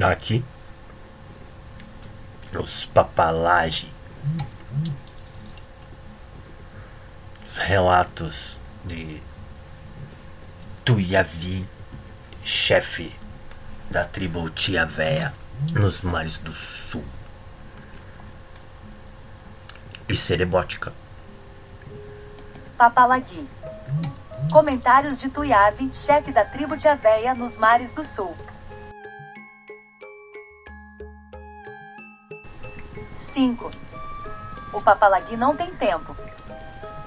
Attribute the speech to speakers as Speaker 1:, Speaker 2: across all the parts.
Speaker 1: Aqui, os papalage, os relatos de Tuiavi, chefe da tribo Tia Véia nos mares do sul. E cerebótica.
Speaker 2: Papalagui. Comentários de Tuiave, chefe da tribo de Aveia nos mares do sul. 5. O papalagui não tem tempo.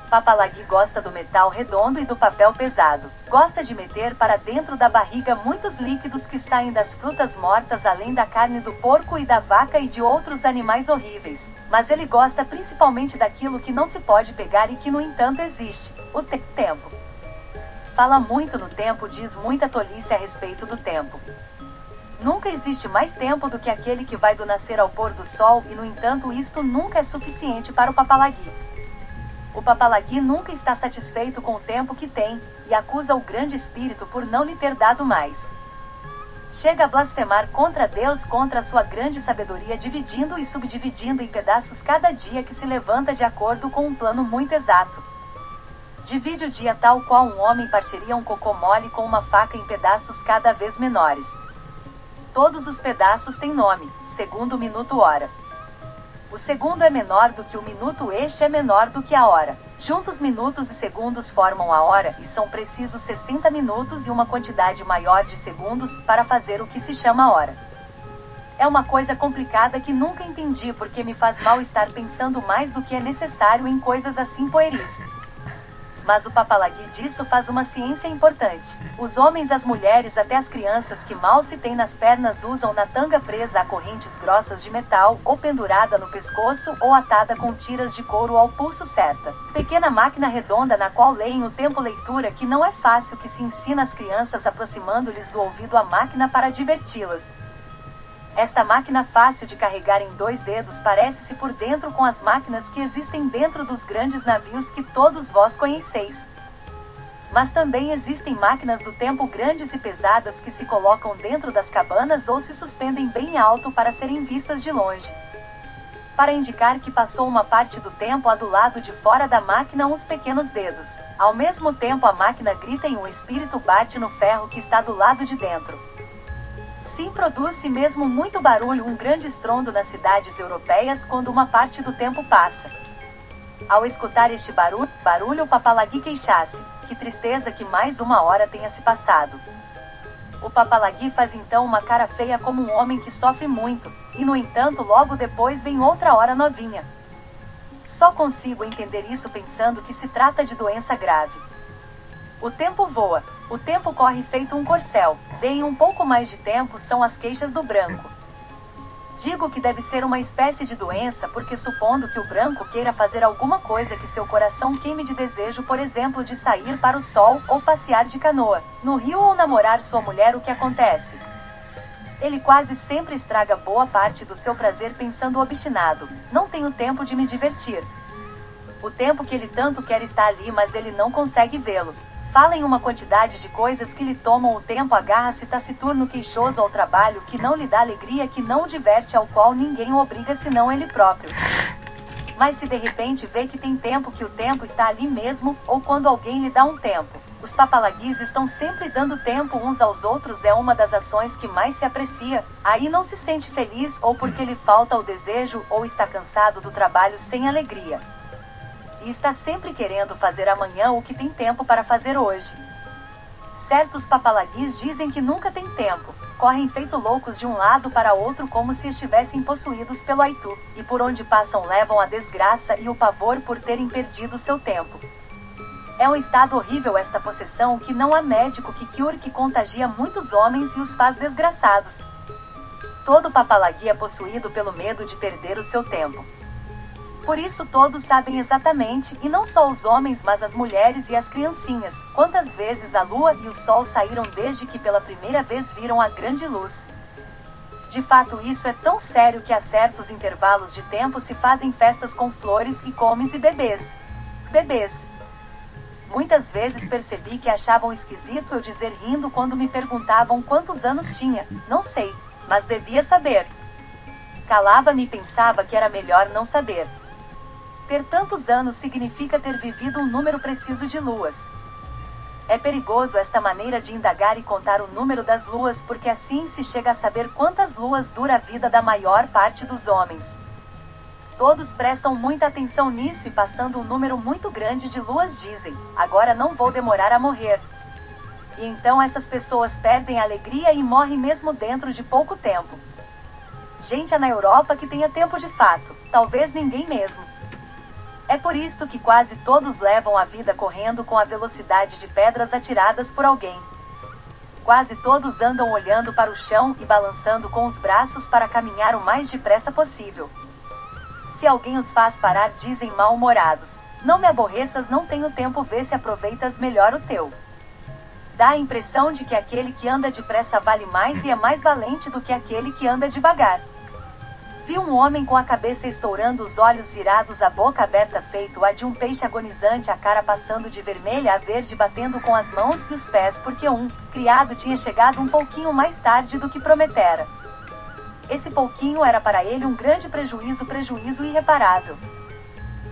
Speaker 2: Papalagui gosta do metal redondo e do papel pesado. Gosta de meter para dentro da barriga muitos líquidos que saem das frutas mortas, além da carne do porco e da vaca e de outros animais horríveis. Mas ele gosta principalmente daquilo que não se pode pegar e que, no entanto, existe: o te tempo. Fala muito no tempo, diz muita tolice a respeito do tempo. Nunca existe mais tempo do que aquele que vai do nascer ao pôr do sol, e no entanto, isto nunca é suficiente para o papalagui. O papalagui nunca está satisfeito com o tempo que tem e acusa o grande espírito por não lhe ter dado mais. Chega a blasfemar contra Deus, contra a sua grande sabedoria, dividindo e subdividindo em pedaços cada dia que se levanta de acordo com um plano muito exato. Divide o dia tal qual um homem partiria um cocô mole com uma faca em pedaços cada vez menores. Todos os pedaços têm nome, segundo minuto hora. O segundo é menor do que o minuto, este é menor do que a hora. Juntos, minutos e segundos formam a hora e são precisos 60 minutos e uma quantidade maior de segundos para fazer o que se chama hora. É uma coisa complicada que nunca entendi porque me faz mal estar pensando mais do que é necessário em coisas assim pueris mas o papalagui disso faz uma ciência importante. Os homens, as mulheres, até as crianças que mal se têm nas pernas usam na tanga presa a correntes grossas de metal, ou pendurada no pescoço, ou atada com tiras de couro ao pulso certa. Pequena máquina redonda na qual leem o tempo leitura que não é fácil que se ensina às crianças aproximando-lhes do ouvido a máquina para diverti-las. Esta máquina fácil de carregar em dois dedos parece-se por dentro com as máquinas que existem dentro dos grandes navios que todos vós conheceis. Mas também existem máquinas do tempo grandes e pesadas que se colocam dentro das cabanas ou se suspendem bem alto para serem vistas de longe. Para indicar que passou uma parte do tempo a do lado de fora da máquina uns pequenos dedos. Ao mesmo tempo a máquina grita e um espírito bate no ferro que está do lado de dentro. Sim, produz-se mesmo muito barulho, um grande estrondo nas cidades europeias quando uma parte do tempo passa. Ao escutar este barulho, barulho o papalagui queixasse, que tristeza que mais uma hora tenha se passado. O papalagui faz então uma cara feia como um homem que sofre muito, e no entanto logo depois vem outra hora novinha. Só consigo entender isso pensando que se trata de doença grave. O tempo voa, o tempo corre feito um corcel. Deem um pouco mais de tempo são as queixas do branco. Digo que deve ser uma espécie de doença porque supondo que o branco queira fazer alguma coisa que seu coração queime de desejo, por exemplo, de sair para o sol ou passear de canoa, no rio ou namorar sua mulher, o que acontece? Ele quase sempre estraga boa parte do seu prazer pensando obstinado. Não tenho tempo de me divertir. O tempo que ele tanto quer está ali, mas ele não consegue vê-lo. Fala em uma quantidade de coisas que lhe tomam o tempo, agarra-se taciturno queixoso ao trabalho, que não lhe dá alegria, que não diverte, ao qual ninguém o obriga senão ele próprio. Mas se de repente vê que tem tempo, que o tempo está ali mesmo, ou quando alguém lhe dá um tempo. Os papalaguis estão sempre dando tempo uns aos outros, é uma das ações que mais se aprecia. Aí não se sente feliz, ou porque lhe falta o desejo, ou está cansado do trabalho sem alegria e está sempre querendo fazer amanhã o que tem tempo para fazer hoje. Certos papalaguis dizem que nunca tem tempo, correm feito loucos de um lado para outro como se estivessem possuídos pelo Aitu, e por onde passam levam a desgraça e o pavor por terem perdido seu tempo. É um estado horrível esta possessão que não há médico que cure que contagia muitos homens e os faz desgraçados. Todo papalagui é possuído pelo medo de perder o seu tempo. Por isso todos sabem exatamente, e não só os homens, mas as mulheres e as criancinhas, quantas vezes a lua e o sol saíram desde que pela primeira vez viram a grande luz. De fato, isso é tão sério que a certos intervalos de tempo se fazem festas com flores e comes e bebês. Bebês. Muitas vezes percebi que achavam esquisito eu dizer rindo quando me perguntavam quantos anos tinha. Não sei. Mas devia saber. Calava-me e pensava que era melhor não saber. Ter tantos anos significa ter vivido um número preciso de luas. É perigoso esta maneira de indagar e contar o número das luas, porque assim se chega a saber quantas luas dura a vida da maior parte dos homens. Todos prestam muita atenção nisso e passando um número muito grande de luas dizem: agora não vou demorar a morrer. E então essas pessoas perdem a alegria e morrem mesmo dentro de pouco tempo. Gente na Europa que tenha tempo de fato, talvez ninguém mesmo. É por isto que quase todos levam a vida correndo com a velocidade de pedras atiradas por alguém. Quase todos andam olhando para o chão e balançando com os braços para caminhar o mais depressa possível. Se alguém os faz parar, dizem mal-humorados: Não me aborreças, não tenho tempo, vê se aproveitas melhor o teu. Dá a impressão de que aquele que anda depressa vale mais e é mais valente do que aquele que anda devagar. Vi um homem com a cabeça estourando, os olhos virados, a boca aberta, feito a de um peixe agonizante, a cara passando de vermelha a verde, batendo com as mãos e os pés, porque um criado tinha chegado um pouquinho mais tarde do que prometera. Esse pouquinho era para ele um grande prejuízo, prejuízo irreparável.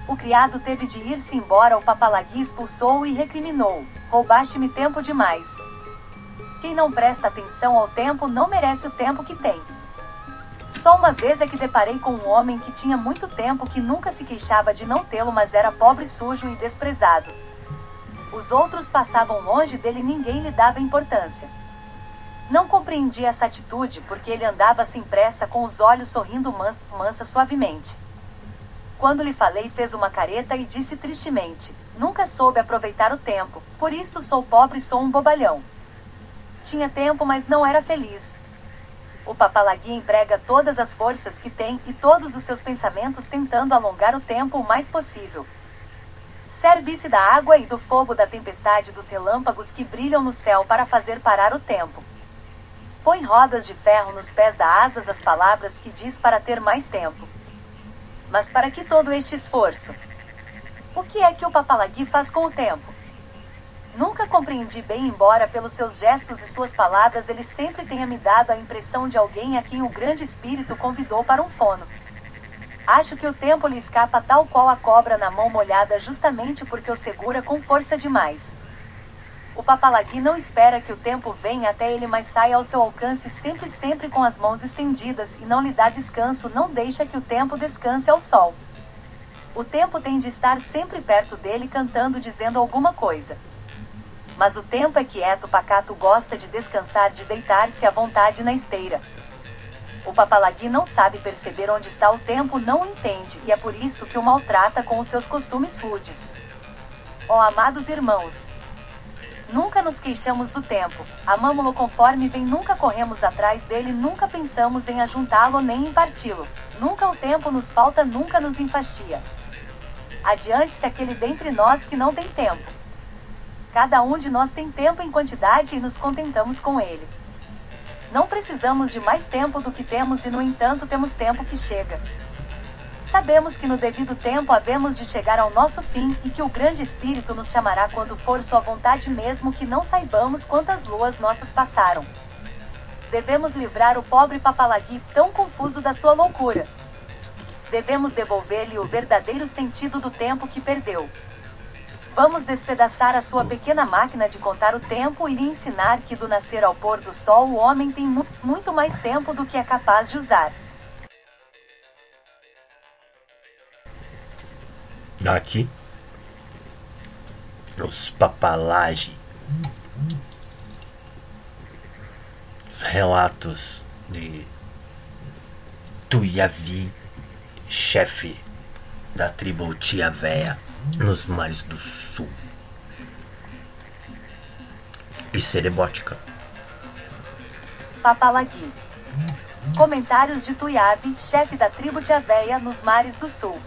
Speaker 2: O criado teve de ir-se embora, o papalagui expulsou-o e recriminou: Roubaste-me tempo demais. Quem não presta atenção ao tempo não merece o tempo que tem. Só uma vez é que deparei com um homem que tinha muito tempo que nunca se queixava de não tê-lo, mas era pobre, sujo e desprezado. Os outros passavam longe dele e ninguém lhe dava importância. Não compreendi essa atitude porque ele andava sem pressa com os olhos sorrindo mansa, mansa suavemente. Quando lhe falei, fez uma careta e disse tristemente: Nunca soube aproveitar o tempo, por isto sou pobre e sou um bobalhão. Tinha tempo, mas não era feliz. O papalagui emprega todas as forças que tem e todos os seus pensamentos tentando alongar o tempo o mais possível. Serve-se da água e do fogo da tempestade dos relâmpagos que brilham no céu para fazer parar o tempo. Põe rodas de ferro nos pés da asas as palavras que diz para ter mais tempo. Mas para que todo este esforço? O que é que o papalagui faz com o tempo? Nunca compreendi bem, embora pelos seus gestos e suas palavras ele sempre tenha me dado a impressão de alguém a quem o grande espírito convidou para um fono. Acho que o tempo lhe escapa tal qual a cobra na mão molhada justamente porque o segura com força demais. O papalagui não espera que o tempo venha até ele, mas sai ao seu alcance sempre sempre com as mãos estendidas e não lhe dá descanso, não deixa que o tempo descanse ao sol. O tempo tem de estar sempre perto dele cantando dizendo alguma coisa. Mas o tempo é quieto, pacato gosta de descansar, de deitar-se à vontade na esteira. O papalagui não sabe perceber onde está o tempo, não entende, e é por isso que o maltrata com os seus costumes rudes. Ó oh, amados irmãos, Nunca nos queixamos do tempo, amamo-lo conforme vem, nunca corremos atrás dele, nunca pensamos em ajuntá-lo nem em parti-lo. Nunca o tempo nos falta, nunca nos enfastia. Adiante-se aquele dentre nós que não tem tempo. Cada um de nós tem tempo em quantidade e nos contentamos com ele. Não precisamos de mais tempo do que temos e, no entanto, temos tempo que chega. Sabemos que no devido tempo havemos de chegar ao nosso fim e que o grande Espírito nos chamará quando for sua vontade, mesmo que não saibamos quantas luas nossas passaram. Devemos livrar o pobre papalagui tão confuso da sua loucura. Devemos devolver-lhe o verdadeiro sentido do tempo que perdeu. Vamos despedaçar a sua pequena máquina de contar o tempo e lhe ensinar que do nascer ao pôr do sol o homem tem muito mais tempo do que é capaz de usar.
Speaker 1: Aqui, os papalagi, os relatos de Tuiavi, chefe da tribo Tiavéia nos mares do sul. E cerebótica.
Speaker 2: Papalagui. Comentários de Tuiavi, chefe da tribo Tiavéia nos mares do sul.